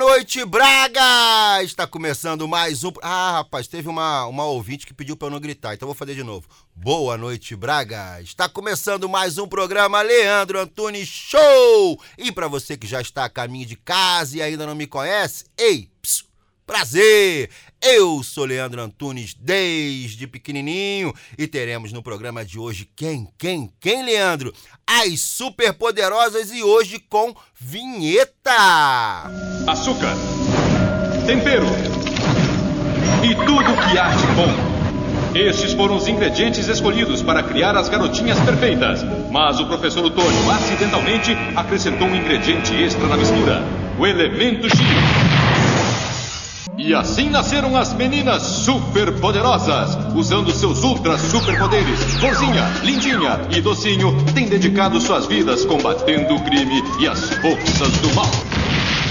noite, Braga! Está começando mais um. Ah, rapaz, teve uma, uma ouvinte que pediu para eu não gritar, então vou fazer de novo. Boa noite, Braga! Está começando mais um programa Leandro Antunes Show! E para você que já está a caminho de casa e ainda não me conhece, ei, psiu, prazer! Eu sou Leandro Antunes desde pequenininho e teremos no programa de hoje quem, quem, quem, Leandro? As superpoderosas e hoje com vinheta! Açúcar, tempero e tudo que há de bom. Estes foram os ingredientes escolhidos para criar as garotinhas perfeitas. Mas o professor Otônio acidentalmente acrescentou um ingrediente extra na mistura: o elemento X. E assim nasceram as meninas superpoderosas. Usando seus ultra superpoderes, Florzinha, Lindinha e Docinho têm dedicado suas vidas combatendo o crime e as forças do mal.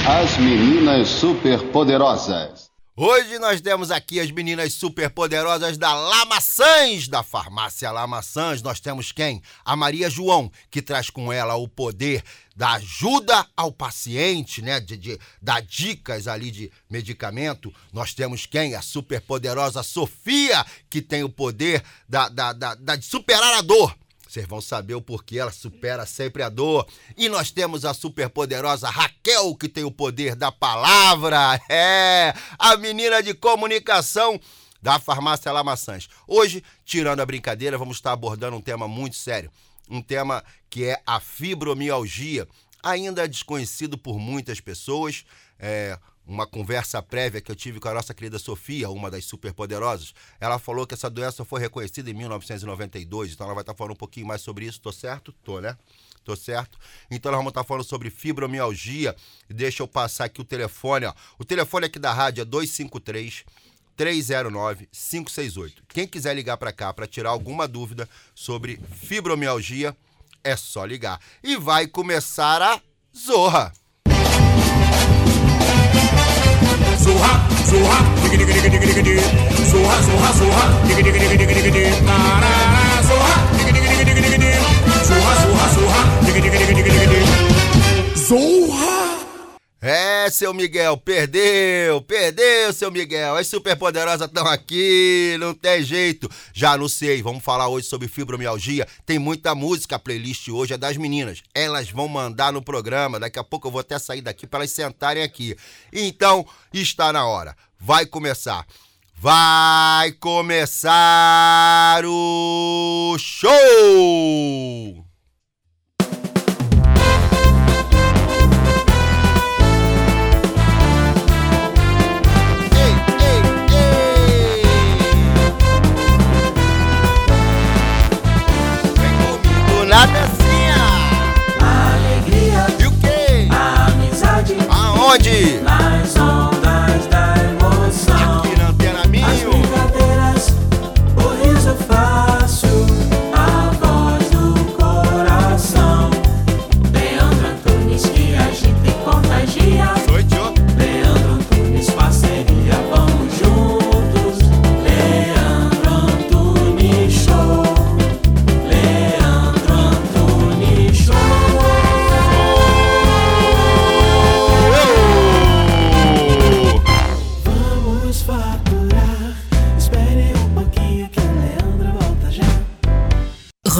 As meninas superpoderosas. Hoje nós temos aqui as meninas superpoderosas da Lamaçãs, da farmácia Lamaçãs. Nós temos quem? A Maria João, que traz com ela o poder da ajuda ao paciente, né? De, de dar dicas ali de medicamento. Nós temos quem? A superpoderosa Sofia, que tem o poder da, da, da, da de superar a dor. Vocês vão saber o porquê ela supera sempre a dor. E nós temos a superpoderosa Raquel, que tem o poder da palavra. É, a menina de comunicação da farmácia Lamaçãs. Hoje, tirando a brincadeira, vamos estar abordando um tema muito sério. Um tema que é a fibromialgia, ainda desconhecido por muitas pessoas. É, uma conversa prévia que eu tive com a nossa querida Sofia, uma das superpoderosas, ela falou que essa doença foi reconhecida em 1992, então ela vai estar falando um pouquinho mais sobre isso, tô certo? Tô, né? Tô certo? Então nós vamos estar falando sobre fibromialgia. Deixa eu passar aqui o telefone, ó. O telefone aqui da rádio é 253 309 568. Quem quiser ligar para cá para tirar alguma dúvida sobre fibromialgia, é só ligar. E vai começar a Zorra. Zorra, diga diga diga diga diga diga. Zorra, zorra, zorra, diga diga diga diga diga diga. Tarara, zorra, diga diga diga diga diga diga. Zorra, zorra, zorra, diga diga diga diga diga diga. Zorra. É, seu Miguel, perdeu, perdeu, seu Miguel. As superpoderosas estão aqui, não tem jeito. Já anunciei, vamos falar hoje sobre fibromialgia. Tem muita música, a playlist hoje é das meninas. Elas vão mandar no programa, daqui a pouco eu vou até sair daqui para elas sentarem aqui. Então, está na hora. Vai começar. Vai começar o show! Aonde?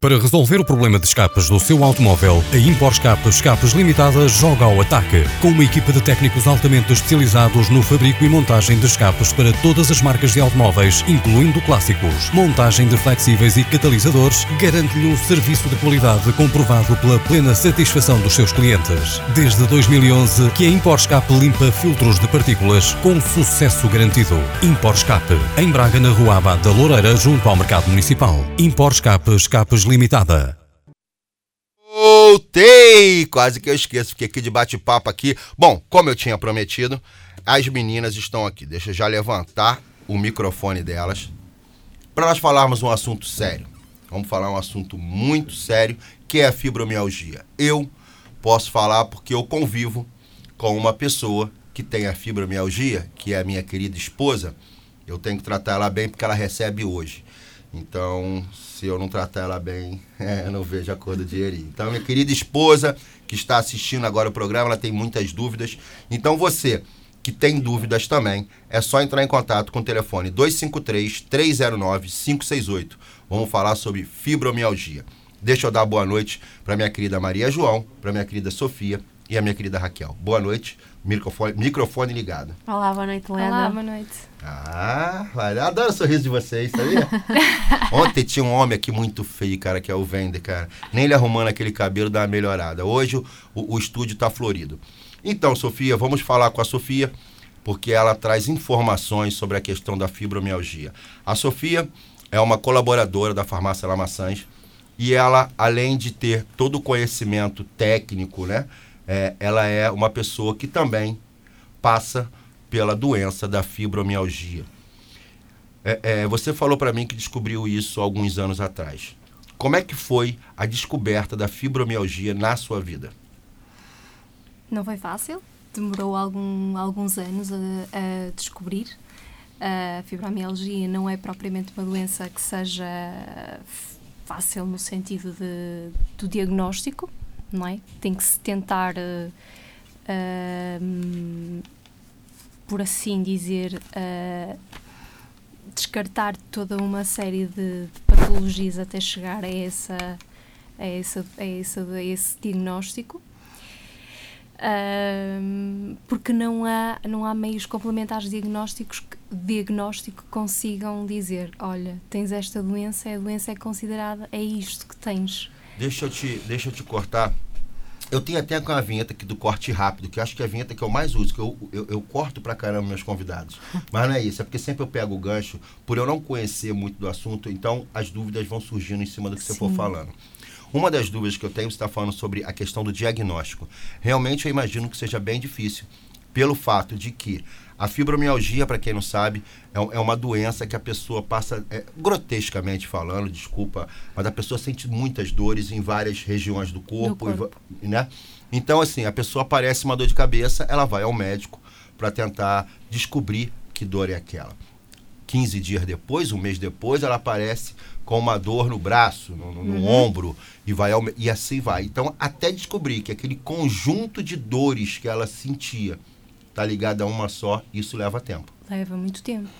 Para resolver o problema de escapes do seu automóvel, a Impor Escape Escapes Limitada joga ao ataque. Com uma equipa de técnicos altamente especializados no fabrico e montagem de escapes para todas as marcas de automóveis, incluindo clássicos. Montagem de flexíveis e catalisadores garante-lhe um serviço de qualidade comprovado pela plena satisfação dos seus clientes. Desde 2011 que a Impor Escape limpa filtros de partículas com sucesso garantido. Impor Escape, em Braga, na Rua Abad da Loureira, junto ao Mercado Municipal. Impor Escape Escapes Limitada. Voltei! Quase que eu esqueço, fiquei aqui de bate-papo aqui. Bom, como eu tinha prometido, as meninas estão aqui. Deixa eu já levantar o microfone delas para nós falarmos um assunto sério. Vamos falar um assunto muito sério, que é a fibromialgia. Eu posso falar porque eu convivo com uma pessoa que tem a fibromialgia, que é a minha querida esposa. Eu tenho que tratar ela bem porque ela recebe hoje. Então, se eu não tratar ela bem, é, não vejo a cor do dinheirinho. Então, minha querida esposa, que está assistindo agora o programa, ela tem muitas dúvidas. Então, você que tem dúvidas também, é só entrar em contato com o telefone 253-309-568. Vamos falar sobre fibromialgia. Deixa eu dar boa noite para minha querida Maria João, para minha querida Sofia e a minha querida Raquel. Boa noite, microfone, microfone ligado. Olá, boa noite, Leda. Olá, boa noite. Ah, adoro o sorriso de vocês, sabia? Ontem tinha um homem aqui muito feio, cara, que é o Vender, cara. Nem ele arrumando aquele cabelo dá uma melhorada. Hoje o, o estúdio tá florido. Então, Sofia, vamos falar com a Sofia, porque ela traz informações sobre a questão da fibromialgia. A Sofia é uma colaboradora da farmácia Lamaçãs e ela, além de ter todo o conhecimento técnico, né? É, ela é uma pessoa que também passa pela doença da fibromialgia. É, é, você falou para mim que descobriu isso alguns anos atrás. Como é que foi a descoberta da fibromialgia na sua vida? Não foi fácil, demorou algum, alguns anos a, a descobrir. A fibromialgia não é propriamente uma doença que seja fácil no sentido de, do diagnóstico, não é? Tem que se tentar, uh, por assim dizer, uh, descartar toda uma série de, de, patologias até chegar a, essa, a, essa, a, essa, a esse diagnóstico. porque não há, não há meios complementares diagnósticos que, diagnóstico que consigam dizer olha, tens esta doença, a doença é considerada, é isto que tens. Deixa eu te, deixa eu te cortar. Eu tenho até com a vinheta aqui do corte rápido, que eu acho que é a vinheta que eu mais uso, que eu, eu, eu, corto pra caramba meus convidados. Mas não é isso, é porque sempre eu pego o gancho, por eu não conhecer muito do assunto, então as dúvidas vão surgindo em cima do que Sim. você for falando. Uma das dúvidas que eu tenho, você está falando sobre a questão do diagnóstico. Realmente eu imagino que seja bem difícil, pelo fato de que a fibromialgia, para quem não sabe, é, é, uma doença que a pessoa passa, é, grotescamente falando, desculpa, mas a pessoa sente muitas dores em várias regiões do corpo, do corpo. E, né? Então, assim, a pessoa aparece uma dor de cabeça, ela vai ao médico para tentar descobrir que dor é aquela. 15 dias depois, um mês depois, ela aparece com uma dor no braço, no, no, no uhum. ombro, e, vai ao, e assim vai. Então, até descobrir que aquele conjunto de dores que ela sentia está ligada a uma só, isso leva tempo. Leva muito tempo.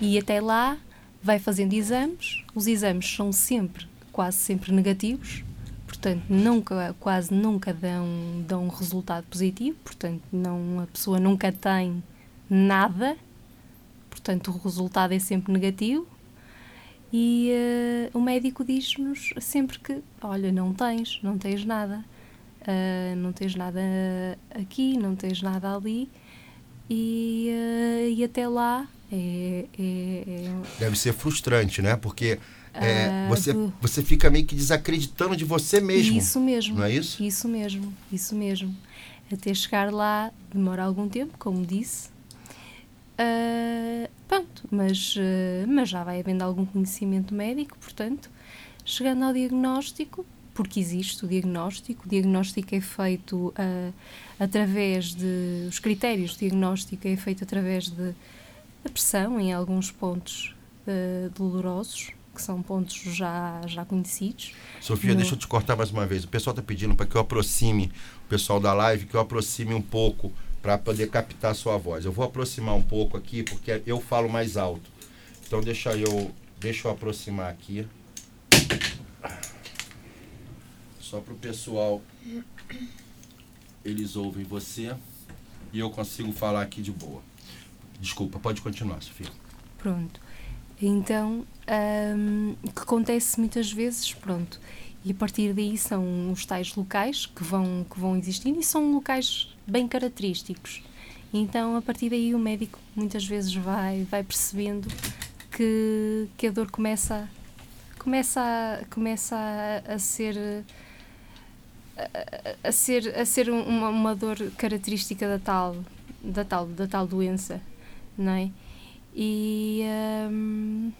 E até lá vai fazendo exames, os exames são sempre, quase sempre negativos, portanto, nunca, quase nunca dão, dão um resultado positivo, portanto, não, a pessoa nunca tem nada, portanto, o resultado é sempre negativo. E uh, o médico diz-nos sempre que, olha, não tens, não tens nada, uh, não tens nada aqui, não tens nada ali, e, uh, e até lá é, é, é, Deve ser frustrante, né? Porque é, uh, você, você fica meio que desacreditando de você mesmo. Isso mesmo. Não é isso? Isso mesmo, isso mesmo. Até chegar lá demora algum tempo, como disse. Uh, pronto, mas, uh, mas já vai havendo algum conhecimento médico, portanto, chegando ao diagnóstico, porque existe o diagnóstico, o diagnóstico é feito uh, através de. Os critérios de diagnóstico é feito através de a pressão em alguns pontos uh, dolorosos, que são pontos já, já conhecidos. Sofia, no... deixa eu te cortar mais uma vez. O pessoal está pedindo para que eu aproxime o pessoal da live, que eu aproxime um pouco para poder captar a sua voz. Eu vou aproximar um pouco aqui, porque eu falo mais alto. Então deixa eu, deixa eu aproximar aqui. Só pro pessoal. Eles ouvem você e eu consigo falar aqui de boa. Desculpa, pode continuar, Sofia. Pronto. Então, o que acontece muitas vezes, pronto, e a partir daí são os tais locais que vão, que vão existindo e são locais bem característicos. Então, a partir daí, o médico muitas vezes vai, vai percebendo que, que a dor começa, começa, começa a, a ser. A, a ser, a ser um- uma, uma dor característica da tal, da tal, da tal doença, não é? E, hum,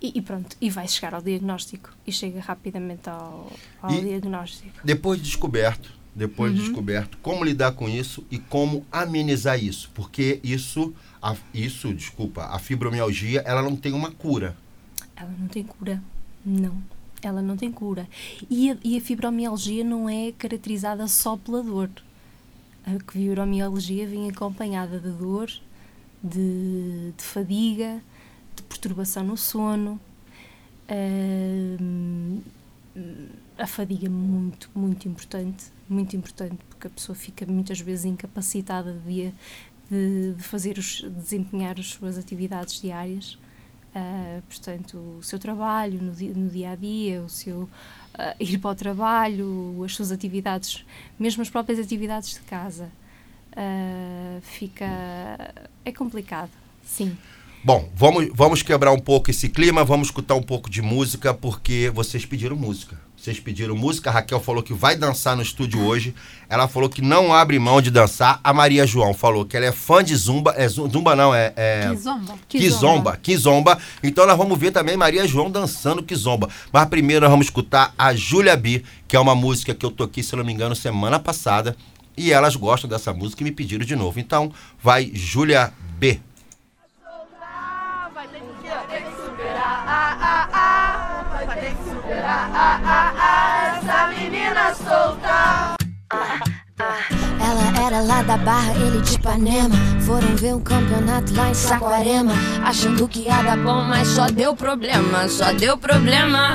e, e pronto, e vai chegar ao diagnóstico e chega rapidamente ao, ao E- diagnóstico. Depois de descoberto, depois de Uhum. descoberto, como lidar com isso e como amenizar isso? Porque isso, a, isso, desculpa, a fibromialgia, ela não tem uma cura. Ela não tem cura. Não. Ela não tem cura. E a, e a fibromialgia não é caracterizada só pela dor. A fibromialgia vem acompanhada de dor, de, de fadiga, de perturbação no sono. Ahm, a fadiga é muito, muito importante. Muito importante, porque a pessoa fica muitas vezes incapacitada de, de, de fazer os, de desempenhar as suas atividades diárias. Ah, portanto, o seu trabalho no, no dia a dia, o seu ah, ir para o trabalho, as suas atividades, mesmo as próprias atividades de casa. Ah, fica. É complicado, sim. Bom, vamos, vamos quebrar um pouco esse clima, vamos escutar um pouco de música, porque vocês pediram música. Vocês pediram música, a Raquel falou que vai dançar no estúdio hoje. Ela falou que não abre mão de dançar. A Maria João falou que ela é fã de zumba. É zu- zumba não, é. é... Kizomba. Kizomba, Kizomba. Então nós vamos ver também Maria João dançando Kizomba. Mas primeiro nós vamos escutar a Júlia B, que é uma música que eu toquei, se não me engano, semana passada. E elas gostam dessa música e me pediram de novo. Então vai Júlia B. Ela era lá da Barra, ele de Ipanema. Foram ver um campeonato lá em Saquarema. Achando que ia dar bom, mas só deu problema, só deu problema.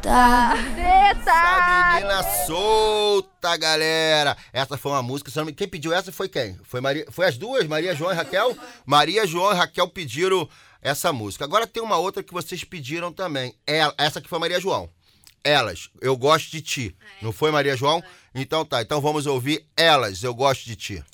solta Essa menina solta, galera. Essa foi uma música. Quem pediu essa foi quem? Foi, Maria... foi as duas, Maria João e Raquel? Maria João e Raquel pediram essa música. Agora tem uma outra que vocês pediram também. Ela, essa que foi Maria João. Elas, eu gosto de ti. Não foi Maria João? Então tá, então vamos ouvir Elas, eu gosto de ti.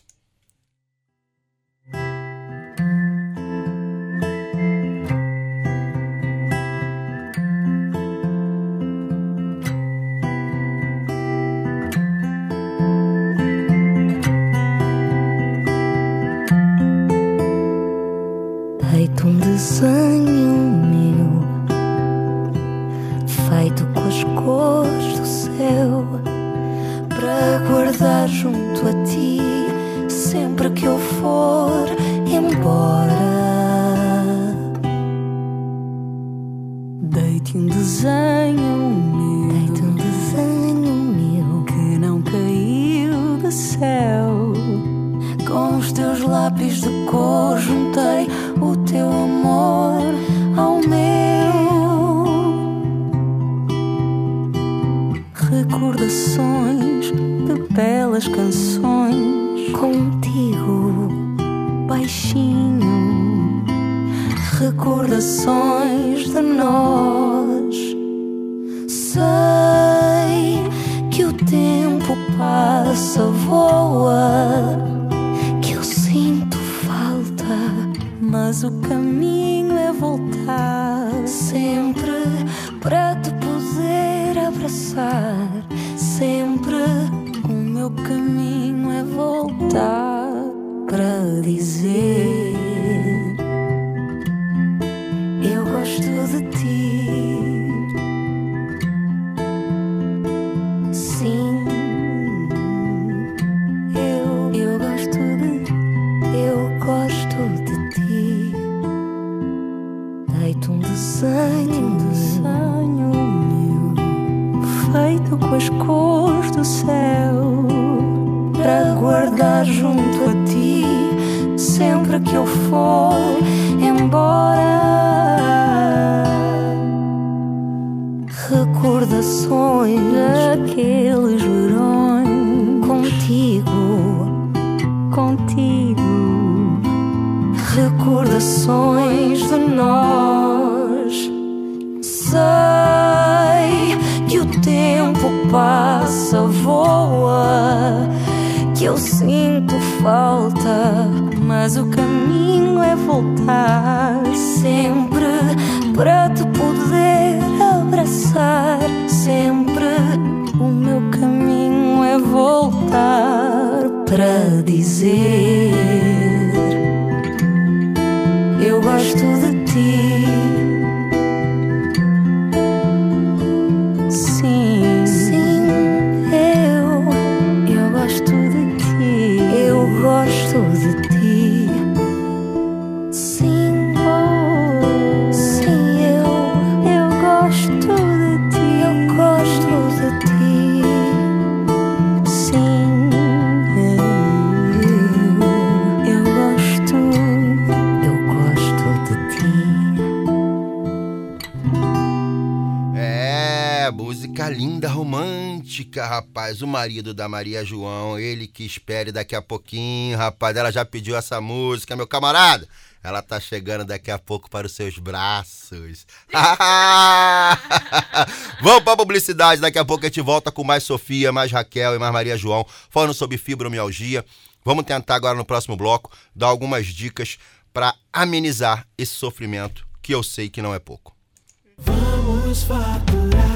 Recordações de belas canções contigo, baixinho. Recordações de nós. Sei que o tempo passa, voa que eu sinto falta, mas o caminho é voltar sempre para te poder Sempre o meu caminho é voltar para dizer eu gosto de ti. Sinto falta, mas o caminho é voltar sempre para te poder abraçar. Sempre o meu caminho é voltar para dizer eu gosto de romântica, rapaz. O marido da Maria João, ele que espere daqui a pouquinho, rapaz. Ela já pediu essa música, meu camarada. Ela tá chegando daqui a pouco para os seus braços. Vamos pra publicidade, daqui a pouco a gente volta com mais Sofia, mais Raquel e mais Maria João, falando sobre fibromialgia. Vamos tentar agora no próximo bloco dar algumas dicas para amenizar esse sofrimento, que eu sei que não é pouco. Vamos faturar.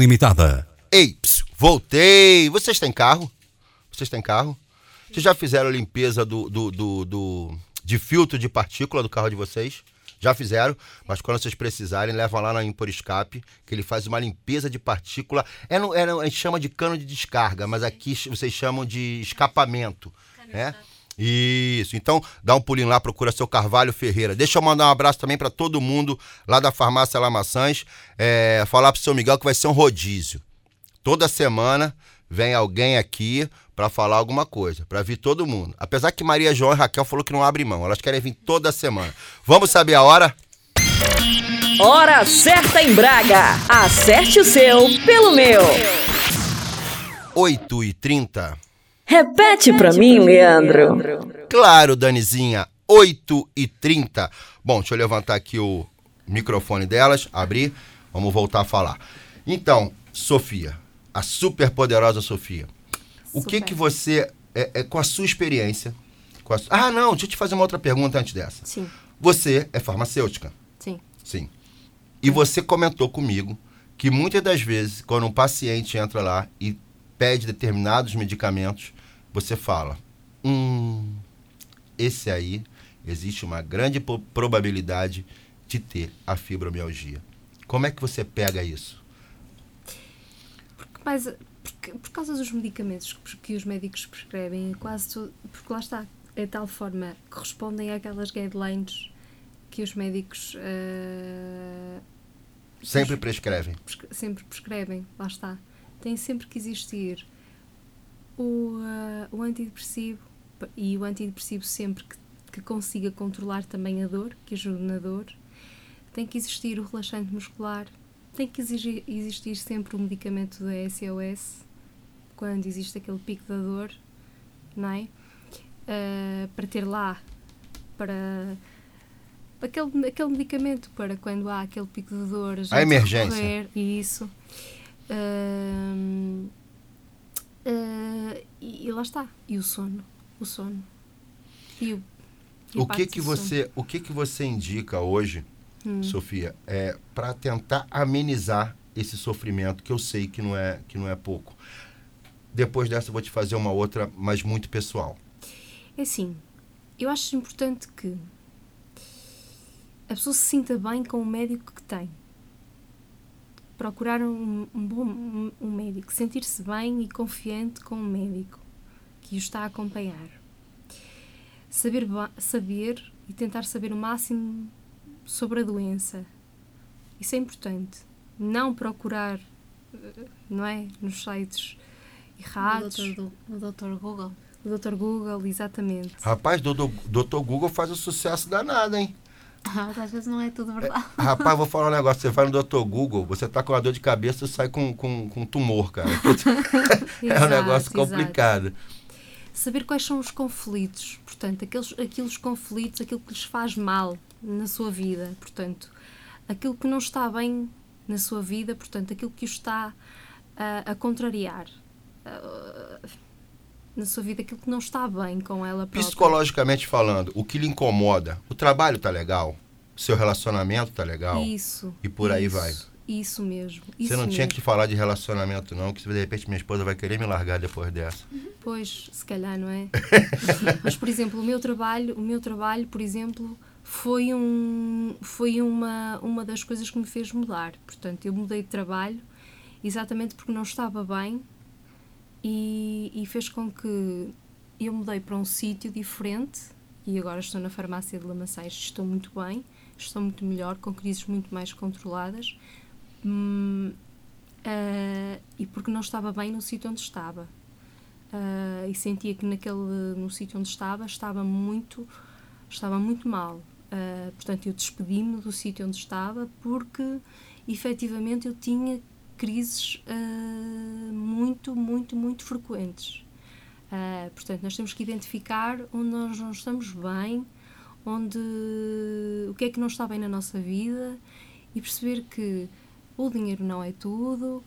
Limitada. Ei, voltei! Vocês têm carro? Vocês têm carro? Vocês já fizeram a limpeza do, do, do, do- de filtro de partícula do carro de vocês? Já fizeram, mas quando vocês precisarem, levam lá na Impor Escape, que ele faz uma limpeza de partícula. É no, é a gente chama de cano de descarga, mas aqui vocês chamam de escapamento. Né? Isso, então dá um pulinho lá, procura seu Carvalho Ferreira. Deixa eu mandar um abraço também para todo mundo lá da Farmácia Lamaçãs. É, falar pro seu Miguel que vai ser um rodízio. Toda semana vem alguém aqui para falar alguma coisa, para vir todo mundo. Apesar que Maria João e Raquel falou que não abre mão, elas querem vir toda semana. Vamos saber a hora? Hora certa em Braga. Acerte o seu pelo meu. 8 e 30 Repete pra mim, Leandro. Claro, Danizinha, 8 e 30 Bom, deixa eu levantar aqui o microfone delas, abrir, vamos voltar a falar. Então, Sofia, a super poderosa Sofia, o que que você, é, é, com a sua experiência, com a ah não, deixa eu te fazer uma outra pergunta antes dessa. Sim, Você é farmacêutica? sim. Sim. E você comentou comigo que muitas das vezes, quando um paciente entra lá e pede determinados medicamentos, você fala: hum, esse aí existe uma grande probabilidade de ter a fibromialgia. Como é que você pega isso? Mas porque, por causa dos medicamentos que, que os médicos prescrevem, quase tudo, porque lá está, é de tal forma que respondem àquelas guidelines que os médicos eh, Sempre prescrevem. prescre- sempre prescrevem, lá está. Tem sempre que existir o, ah, o antidepressivo e o antidepressivo sempre que, que consiga controlar também a dor, que ajude na dor. Tem que existir o relaxante muscular, tem que exigir- existir sempre o medicamento da SOS, quando existe aquele pico da dor, não é? Ah, para ter lá, para aquele, aquele medicamento para quando há aquele pico de dor, a, gente emergência. recorrer, isso. Ah, e, lá está. E o sono. O sono. E o, O que que do sono. você, o que que você indica hoje, Hum. Sofia, é para tentar amenizar esse sofrimento que eu sei que não é que não é pouco. Depois dessa eu vou te fazer uma outra, mas muito pessoal. É assim, eu acho importante que a pessoa se sinta bem com o médico que tem. Procurar um, um bom um, um médico, sentir-se bem e confiante com o médico que o está a acompanhar. Saber, saber e tentar saber o máximo sobre a doença. Isso é importante. Não procurar, eh, não é? Nos sites errados. O Dr. o Dr. Google. O Dr. Google, exatamente. Rapaz, Dr. Dr. Google faz um sucesso danado, hein? Ah, às vezes não é tudo verdade. Rapaz, vou falar um negócio. Você vai no Dr. Google, você tá com uma dor de cabeça e sai com, com, com tumor, cara. é um negócio exato. complicado. Saber quais são os conflitos, portanto, aqueles, aqueles conflitos, aquilo que lhes faz mal na sua vida, portanto, aquilo que não está bem na sua vida, portanto, aquilo que o está a, a contrariar ah, na sua vida, aquilo que não está bem com ela própria. Psicologicamente falando, o que lhe incomoda? O trabalho tá legal? O seu relacionamento tá legal? Isso. E por aí isso, vai. Isso mesmo. Você isso não tinha mesmo. que falar de relacionamento, não, que de repente minha esposa vai querer me largar depois dessa. Pois, se calhar, não é? Mas, por exemplo, o meu trabalho, o meu trabalho, por exemplo, foi, um, foi uma, uma das coisas que me fez mudar. Portanto, eu mudei de trabalho exatamente porque não estava bem e, e fez com que eu mudei para um sítio diferente e agora estou na farmácia de Lamaçães. Estou muito bem, estou muito melhor, com crises muito mais controladas. Ah, e porque não estava bem no sítio onde estava. Ah, e sentia que naquele, no sítio onde estava estava muito, estava muito mal. Ah, portanto, eu despedi-me do sítio onde estava porque efetivamente eu tinha crises ah, muito, muito, muito frequentes. Portanto, nós temos que identificar onde nós não estamos bem, onde o que é que não está bem na nossa vida e perceber que o dinheiro não é tudo,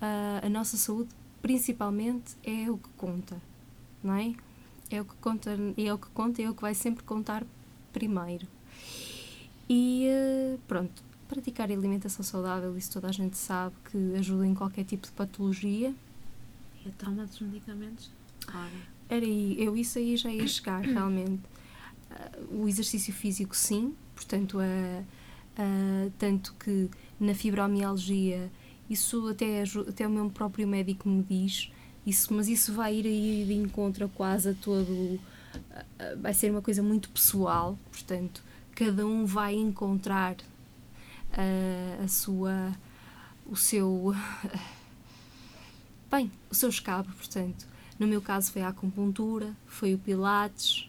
ah, a nossa saúde principalmente é o que conta, não é? É o que conta, é o que conta, é o que vai sempre contar primeiro. E eh, pronto, praticar alimentação saudável, isso toda a gente sabe que ajuda em qualquer tipo de patologia. E a toma dos medicamentos? Ora. Era aí, eu isso aí já ia chegar realmente. Ah, o exercício físico, sim, portanto, a, a- tanto que na fibromialgia, isso até, até o meu próprio médico me diz, isso, mas isso vai ir aí de encontro a quase a todo. vai ser uma coisa muito pessoal, portanto, cada um vai encontrar a sua. o seu. bem, o seu escape, portanto. No meu caso foi a acupuntura, foi o pilates,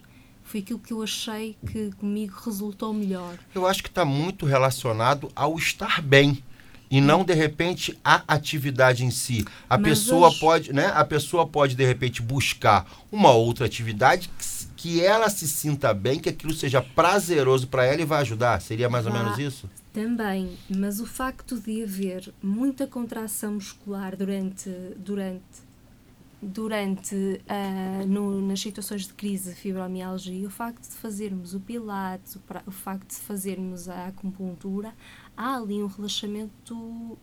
foi aquilo que eu achei que comigo resultou melhor. Eu acho que está muito relacionado ao estar bem e não de repente a atividade em si. A Mas pessoa hoje- pode, né? A pessoa pode de repente buscar uma outra atividade que, que ela se sinta bem, que aquilo seja prazeroso para ela e vai ajudar. Seria mais ou Vá- menos isso? Também, mas o facto de haver muita contração muscular durante, durante, durante ah, no- nas situações de crise de fibromialgia, o facto de fazermos o pilates, o, pra- o facto de fazermos a acupuntura, há ali um relaxamento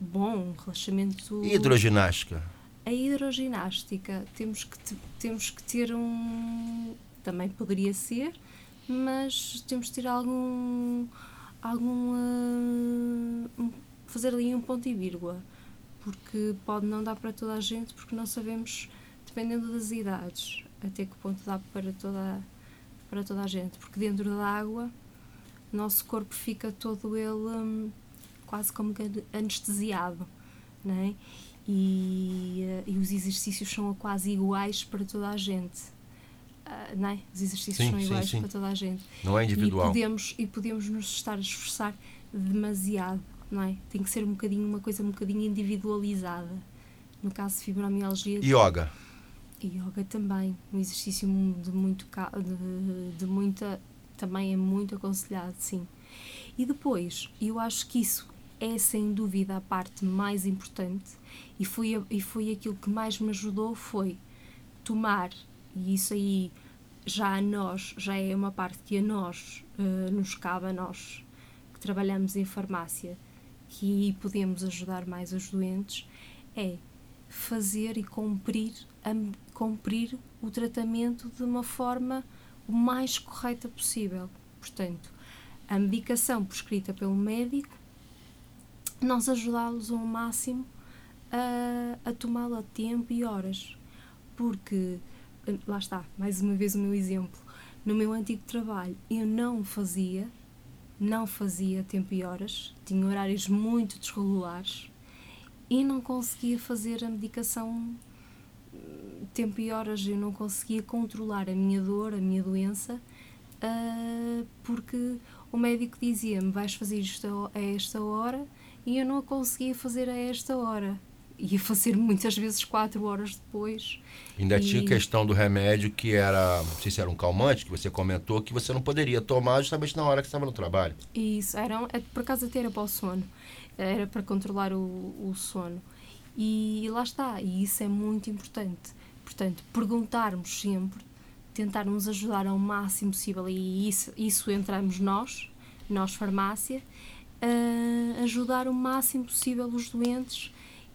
bom, um relaxamento... E hidroginástica? A hidroginástica, temos que, te- temos que ter um. Também poderia ser, mas temos que ter algum. algum. um- fazer ali um ponto e vírgula. Porque pode não dar para toda a gente, porque não sabemos, dependendo das idades, até que ponto dá para toda, para toda a gente. Porque dentro da água, o nosso corpo fica todo ele hum, quase como anestesiado, não é? E, eh, e os exercícios são quase iguais para toda a gente. Ah, não é? Os exercícios Sim, são sim, iguais sim. para toda a gente. Não é individual. E podemos, e podemos nos estar a esforçar demasiado, não é? Tem que ser um bocadinho, uma coisa um bocadinho individualizada. No caso de fibromialgia. Yoga. Yoga também, um exercício de muito de, de muita também é muito aconselhado, sim. E depois, eu acho que isso é sem dúvida a parte mais importante e foi e foi aquilo que mais me ajudou foi tomar e isso aí já a nós já é uma parte que a nós eh, nos cabe a nós que trabalhamos em farmácia que podemos ajudar mais os doentes é fazer e cumprir, cumprir o tratamento de uma forma o mais correta possível. Portanto, a medicação prescrita pelo médico, nós ajudá-los ao máximo a, a tomá-la a tempo e horas. Porque, lá está, mais uma vez o meu exemplo, no meu antigo trabalho eu não fazia, não fazia tempo e horas, tinha horários muito desregulares e não conseguia fazer a medicação hum, tempo e horas, eu não conseguia controlar a minha dor, a minha doença, ah, porque o médico dizia-me vais fazer isto a esta hora e eu não a conseguia fazer a esta hora. Ia fazer muitas vezes quatro horas depois. Ainda E- tinha a questão do remédio que era, não sei se era um calmante, que você comentou, que você não poderia tomar justamente na hora que estava no trabalho. Isso, era, é, por acaso até era para o sono, era para controlar o, o sono. E lá está, e isso é muito importante. Portanto, perguntarmos sempre, tentarmos ajudar ao máximo possível, e isso, isso entramos nós, nós farmácia, a ajudar o máximo possível os doentes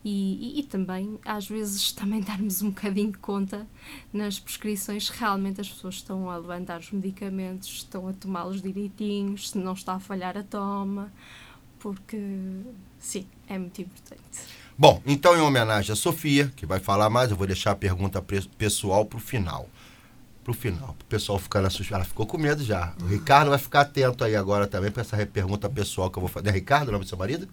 e, e, e também, às vezes, também darmos um bocadinho de conta nas prescrições, realmente as pessoas estão a levantar os medicamentos, estão a tomá-los direitinhos, se não está a falhar a toma, porque, sim, é muito importante. Bom, então em homenagem a Sofia, que vai falar mais, eu vou deixar a pergunta pessoal pro final. Pro final, pro pessoal ficar na suspeita. Ela ficou com medo já. O Ricardo vai ficar atento aí agora também para essa pergunta pessoal que eu vou fazer. É Ricardo o nome do seu marido?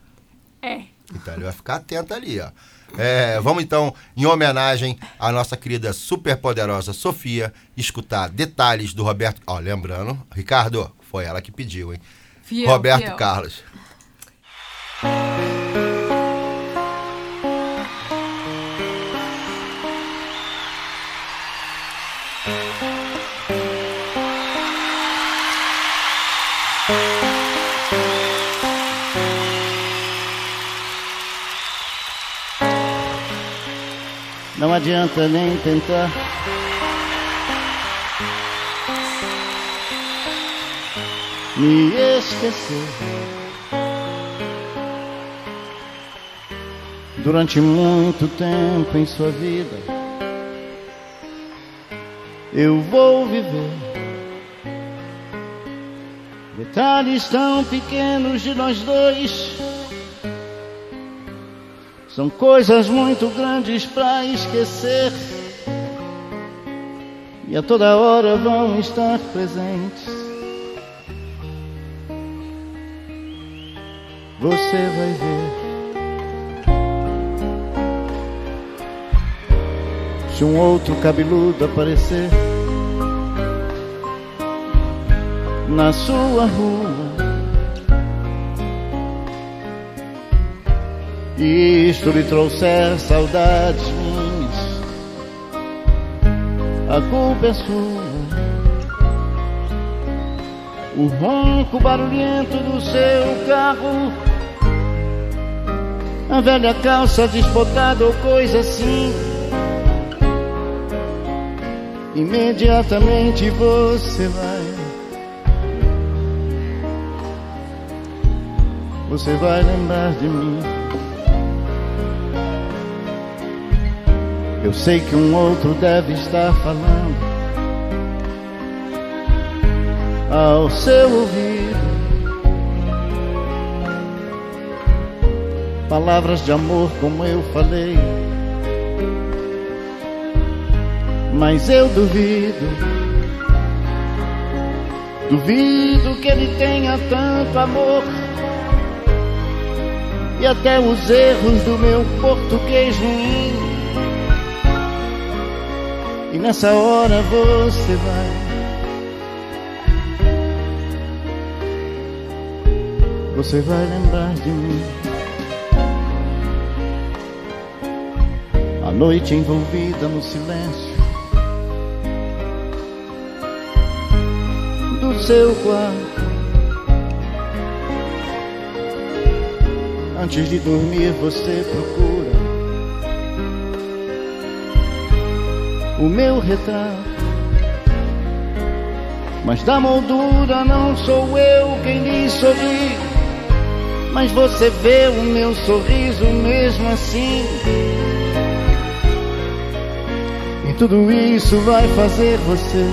É. Então ele vai ficar atento ali, ó. É, vamos então, em homenagem à nossa querida superpoderosa Sofia, escutar detalhes do Roberto. Ó, lembrando, Ricardo, foi ela que pediu, hein? Fiel, Roberto fiel. Carlos. Não adianta nem tentar. Me esquecer. Durante muito tempo em sua vida, eu vou viver. Detalhes tão pequenos de nós dois. São coisas muito grandes para esquecer. E a toda hora vão estar presentes. Você vai ver. Se um outro cabeludo aparecer na sua rua. E isto lhe trouxer saudades a culpa é sua. O ronco barulhento do seu carro, a velha calça desbotada ou coisa assim. Imediatamente você vai. Você vai lembrar de mim. Sei que um outro deve estar falando ao seu ouvido palavras de amor como eu falei. Mas eu duvido, duvido que ele tenha tanto amor. E até os erros do meu português ruim e nessa hora você vai. Você vai lembrar de mim. A noite envolvida no silêncio Do seu quarto. Antes de dormir você procura o meu retrato. Mas da moldura não sou eu quem lhe sorri. Mas você vê o meu sorriso mesmo assim. E tudo isso vai fazer você.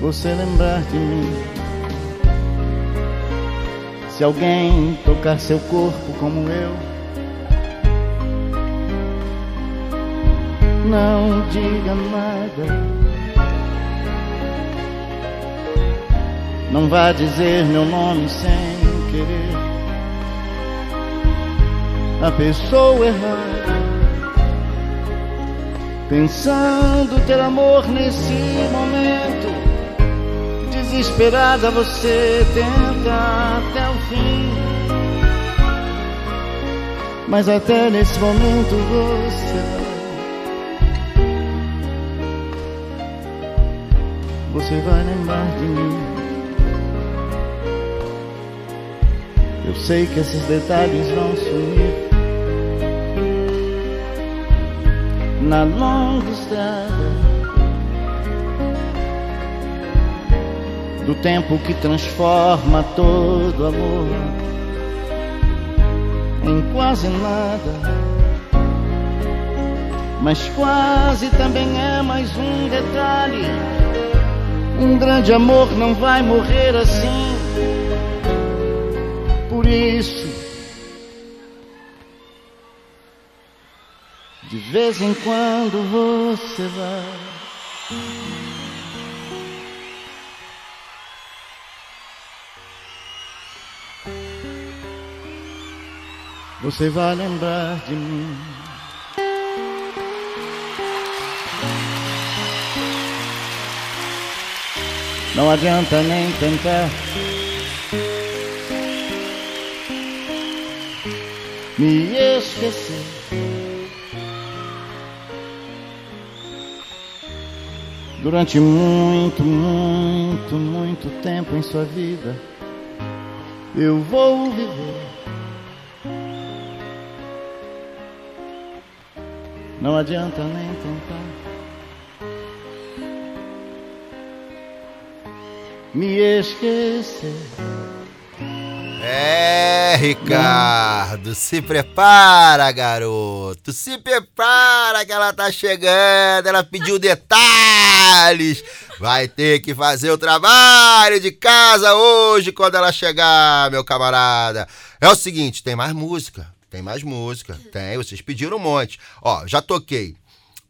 Você lembrar de mim. Se alguém tocar seu corpo como eu. Não diga nada. Não vá dizer meu nome sem querer. A pessoa errada, pensando ter amor nesse momento. Desesperada você tenta até o fim. Mas até nesse momento você você vai lembrar de mim. Eu sei que esses detalhes vão sumir na longa estrada do tempo que transforma todo amor em quase nada. Mas quase também é mais um detalhe um grande amor não vai morrer assim. Por isso, de vez em quando você vai. Você vai lembrar de mim. não adianta nem tentar me esquecer. Durante muito, muito, muito tempo em sua vida, eu vou viver. Não adianta nem tentar. Me esquecer. É, Ricardo, se prepara, garoto. Se prepara que ela tá chegando. Ela pediu detalhes. Vai ter que fazer o trabalho de casa hoje quando ela chegar, meu camarada. É o seguinte, tem mais música. Tem mais música. Tem, vocês pediram um monte. Ó, já toquei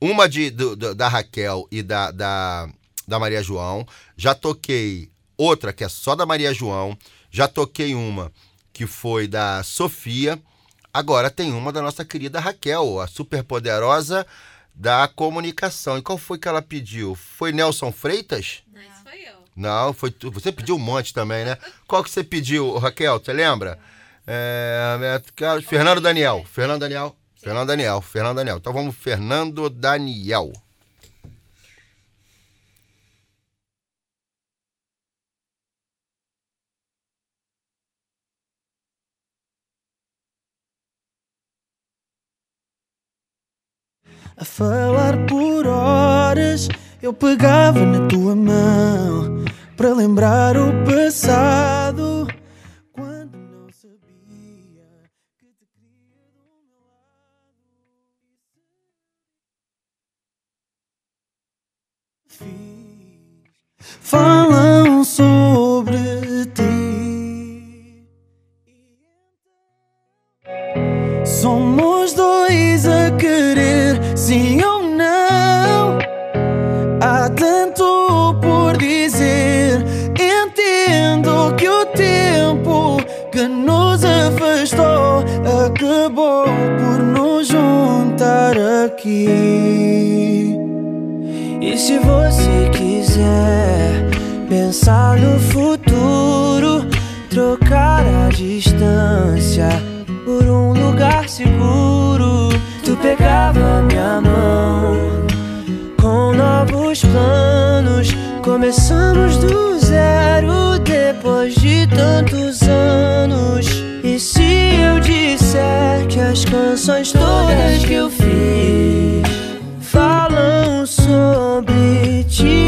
uma de, do- do- da Raquel e da, da, da Maria João. Já toquei outra que é só da Maria João. Já toquei uma que foi da Sofia. Agora tem uma da nossa querida Raquel, a superpoderosa da comunicação. E qual foi que ela pediu? Foi Nelson Freitas? Isso foi eu. Não, foi tu. Você pediu um monte também, né? Qual que você pediu, Raquel? Você lembra? É, Beto Carlos, Fernando Daniel. Fernando Daniel. Fernando Daniel. Fernando Daniel. Então vamos, Fernando Daniel. A falar por horas, eu pegava na tua mão para lembrar o passado. Quando não sabia que te. Falam sobre ti. Somos dois a querer, sim ou não. Há tanto por dizer. Entendo que o tempo que nos afastou acabou por nos juntar aqui. E se você quiser pensar no futuro, trocar a distância por um lugar seguro, pegava minha mão com novos planos. Começamos do zero depois de tantos anos. E se eu disser que as canções todas que eu fiz falam sobre ti?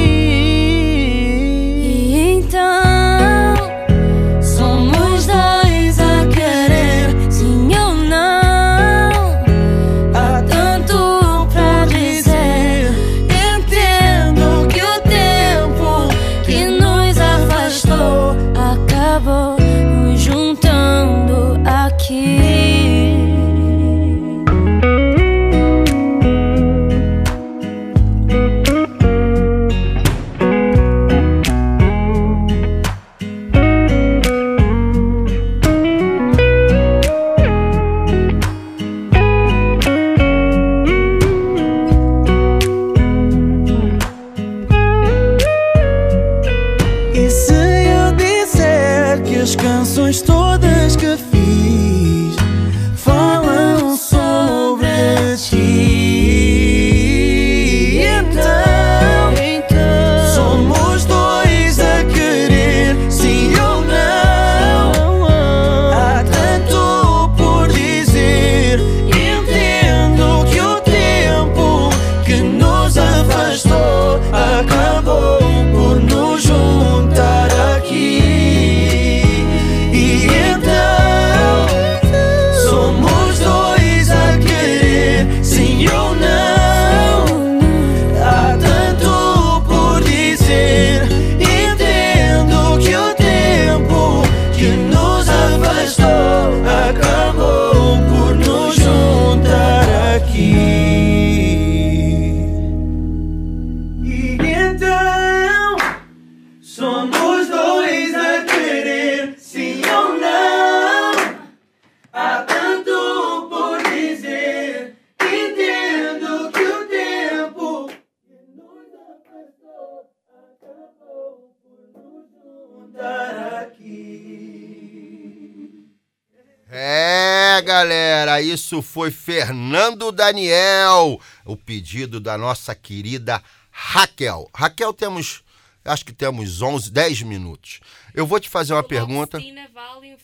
Isso foi Fernando Daniel, o pedido da nossa querida Raquel. Raquel, temos, acho que temos 11, 10 minutos. Eu vou te fazer uma pergunta. Vale.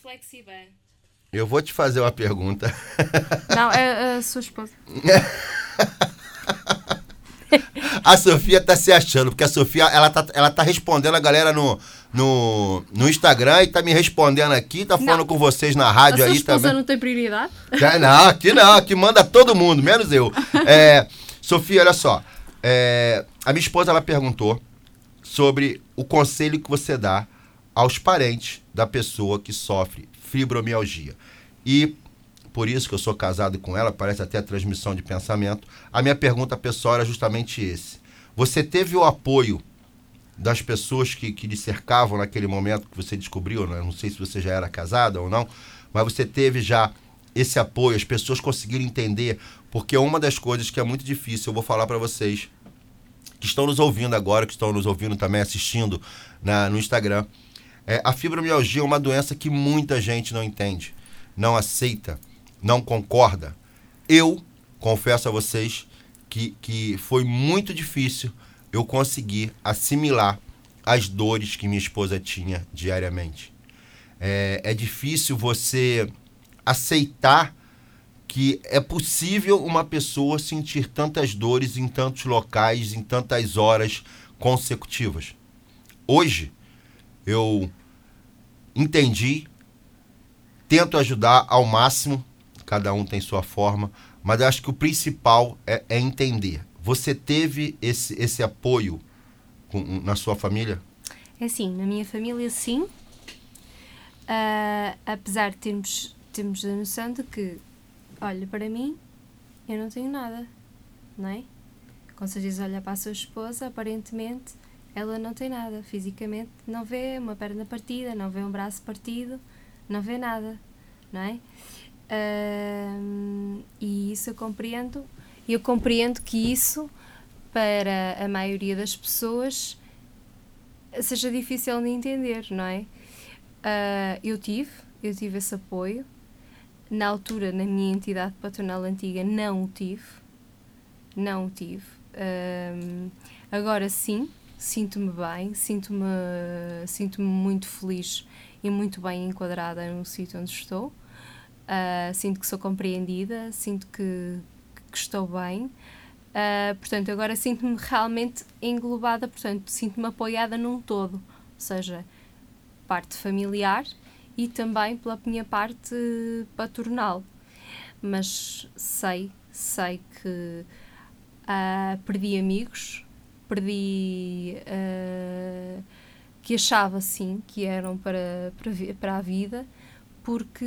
Eu vou te fazer uma pergunta. Não, é a sua esposa. A Sofia tá se achando, porque a Sofia, ela tá, ela tá respondendo a galera no, no, no Instagram e tá me respondendo aqui, tá falando Não. com vocês na A rádio sua aí também. não tem prioridade? Já- Não, aqui não, aqui manda todo mundo, menos eu. É, Sofia, olha só. é, a minha esposa ela perguntou sobre o conselho que você dá aos parentes da pessoa que sofre fibromialgia. E por isso que eu sou casado com ela, parece até transmissão de pensamento. A minha pergunta pessoal era justamente esse. Você teve o apoio das pessoas que, que lhe cercavam naquele momento que você descobriu, né? não sei se você já era casada ou não, mas você teve já esse apoio, as pessoas conseguiram entender, porque uma das coisas que é muito difícil, eu vou falar para vocês, que estão nos ouvindo agora, que estão nos ouvindo também, assistindo na, no Instagram, é, a fibromialgia é uma doença que muita gente não entende, não aceita, não concorda. Eu confesso a vocês que, que foi muito difícil eu conseguir assimilar as dores que minha esposa tinha diariamente. É, é difícil você aceitar que é possível uma pessoa sentir tantas dores em tantos locais, em tantas horas consecutivas. Hoje, eu entendi, tento ajudar ao máximo, cada um tem sua forma, mas acho que o principal é, é entender. Você teve esse, esse apoio com- na sua família? É assim, na minha família sim. Ah, apesar de termos, termos a noção de que, olha, para mim, eu não tenho nada, não é? Com certeza olha para a sua esposa, aparentemente ela não tem nada. Fisicamente não vê uma perna partida, não vê um braço partido, não vê nada, não é? Ahm, e isso eu compreendo. E eu compreendo que isso, para a maioria das pessoas, seja difícil de entender, não é? Ah, eu tive, eu tive esse apoio. Na altura, na minha entidade patronal antiga, não o tive. Não o tive. Ahm, agora sim, sinto-me bem, sinto-me sinto muito feliz e muito bem enquadrada no sítio onde estou. Ah, sinto que sou compreendida, sinto que, que estou bem. Ah, portanto, agora sinto-me realmente englobada, portanto, sinto-me apoiada num todo, ou seja, parte familiar e também pela minha parte patronal. Mas sei, sei que ah, perdi amigos, perdi ah, que achava sim que eram para, para, para a vida, porque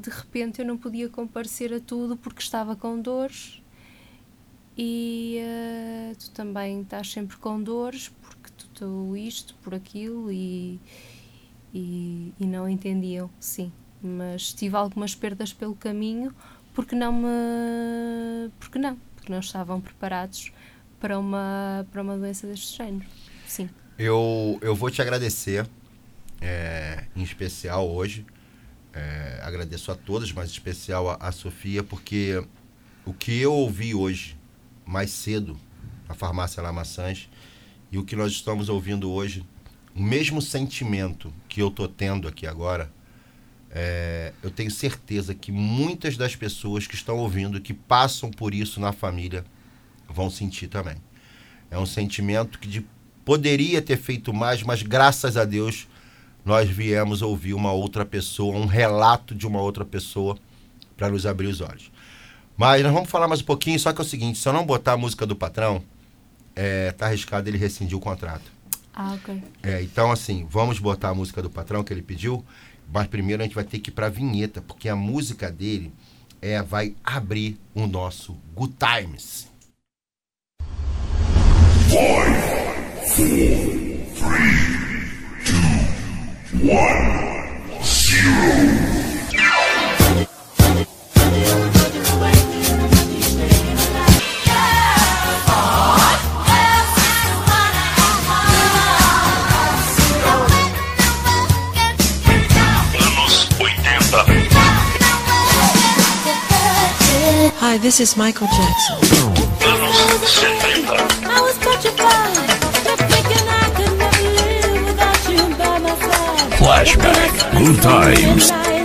de repente eu não podia comparecer a tudo porque estava com dores e ah, tu também estás sempre com dores porque tu, tu isto, por aquilo e, e, e não entendiam, sim. Mas tive algumas perdas pelo caminho porque não me. porque não, porque não estavam preparados para uma, para uma doença deste género. Sim. Eu, eu vou te agradecer, é, em especial hoje. É, agradeço a todos, mas em especial a, a Sofia, porque o que eu ouvi hoje, mais cedo, na farmácia Lamaçãs, e o que nós estamos ouvindo hoje, o mesmo sentimento que eu tô tendo aqui agora, é, eu tenho certeza que muitas das pessoas que estão ouvindo, que passam por isso na família, vão sentir também. É um sentimento que de- poderia ter feito mais, mas graças a Deus nós viemos ouvir uma outra pessoa, um relato de uma outra pessoa para nos abrir os olhos. Mas nós vamos falar mais um pouquinho, só que é o seguinte, se eu não botar a música do patrão, é, tá arriscado ele rescindir o contrato. Ah, ok. É, então, assim, vamos botar a música do patrão que ele pediu, mas primeiro a gente vai ter que ir pra vinheta, porque a música dele é, vai abrir o nosso Good Times. Anos 80. Hi, this is Michael Jackson. Flashback. Good times.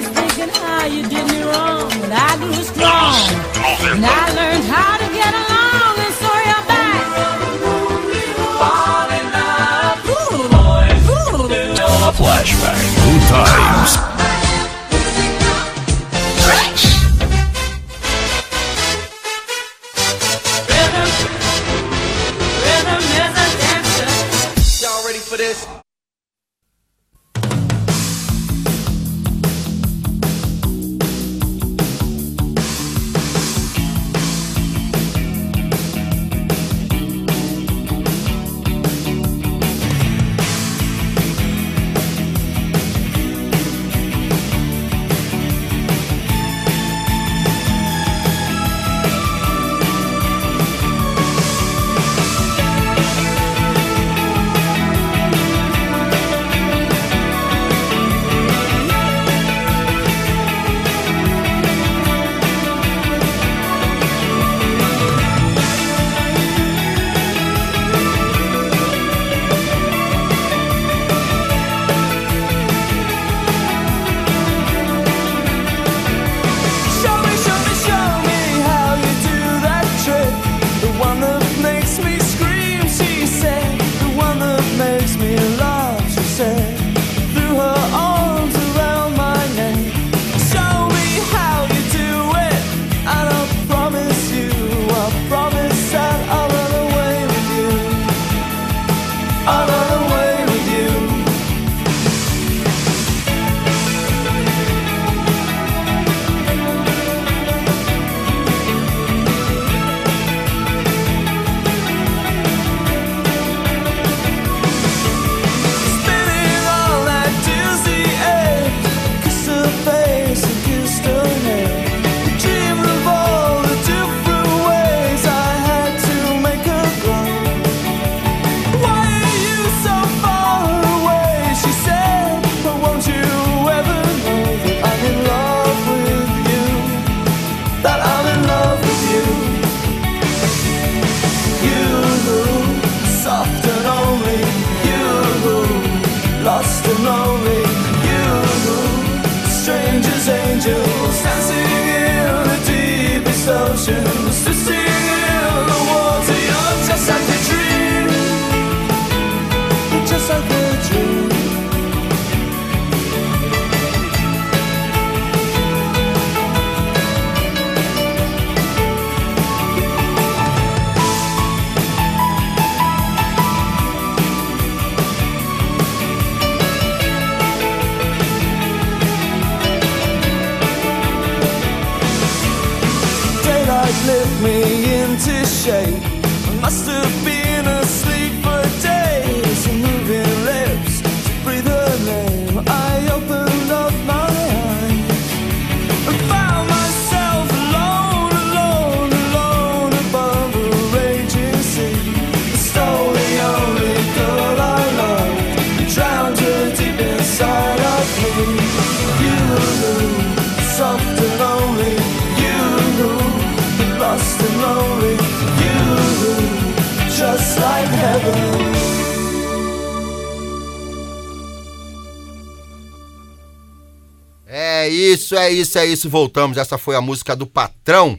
Isso, é isso, é isso. Voltamos. Essa foi a música do patrão.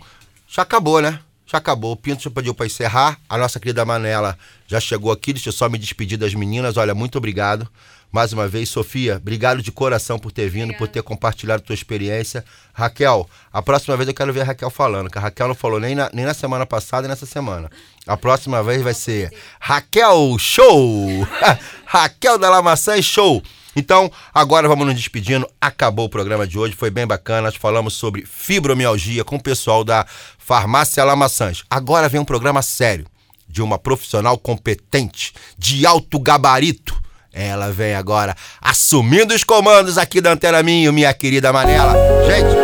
Já acabou, né? Já acabou. O Pinto já pediu para encerrar. A nossa querida Manela já chegou aqui. Deixa eu só me despedir das meninas. Olha, muito obrigado. Mais uma vez, Sofia, obrigado de coração por ter vindo, por ter compartilhado tua experiência. Raquel, a próxima vez eu quero ver a Raquel falando, que a Raquel não falou nem na, nem na semana passada nem nessa semana. A próxima vez vai ser Raquel Show! Raquel da Lamaçã Show! Então, agora vamos nos despedindo. Acabou o programa de hoje, foi bem bacana. Nós falamos sobre fibromialgia com o pessoal da Farmácia Lamaçãs. Agora vem um programa sério, de uma profissional competente, de alto gabarito. Ela vem agora assumindo os comandos aqui da Antena Minho, minha querida Manela. Gente,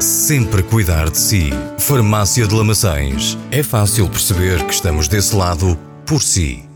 sempre cuidar de si. Farmácia de Lamaçães. É fácil perceber que estamos desse lado por si.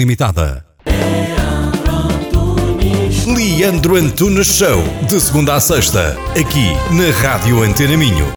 Limitada. Leandro Antunes Show, de segunda a sexta, aqui na Rádio Antena Minho.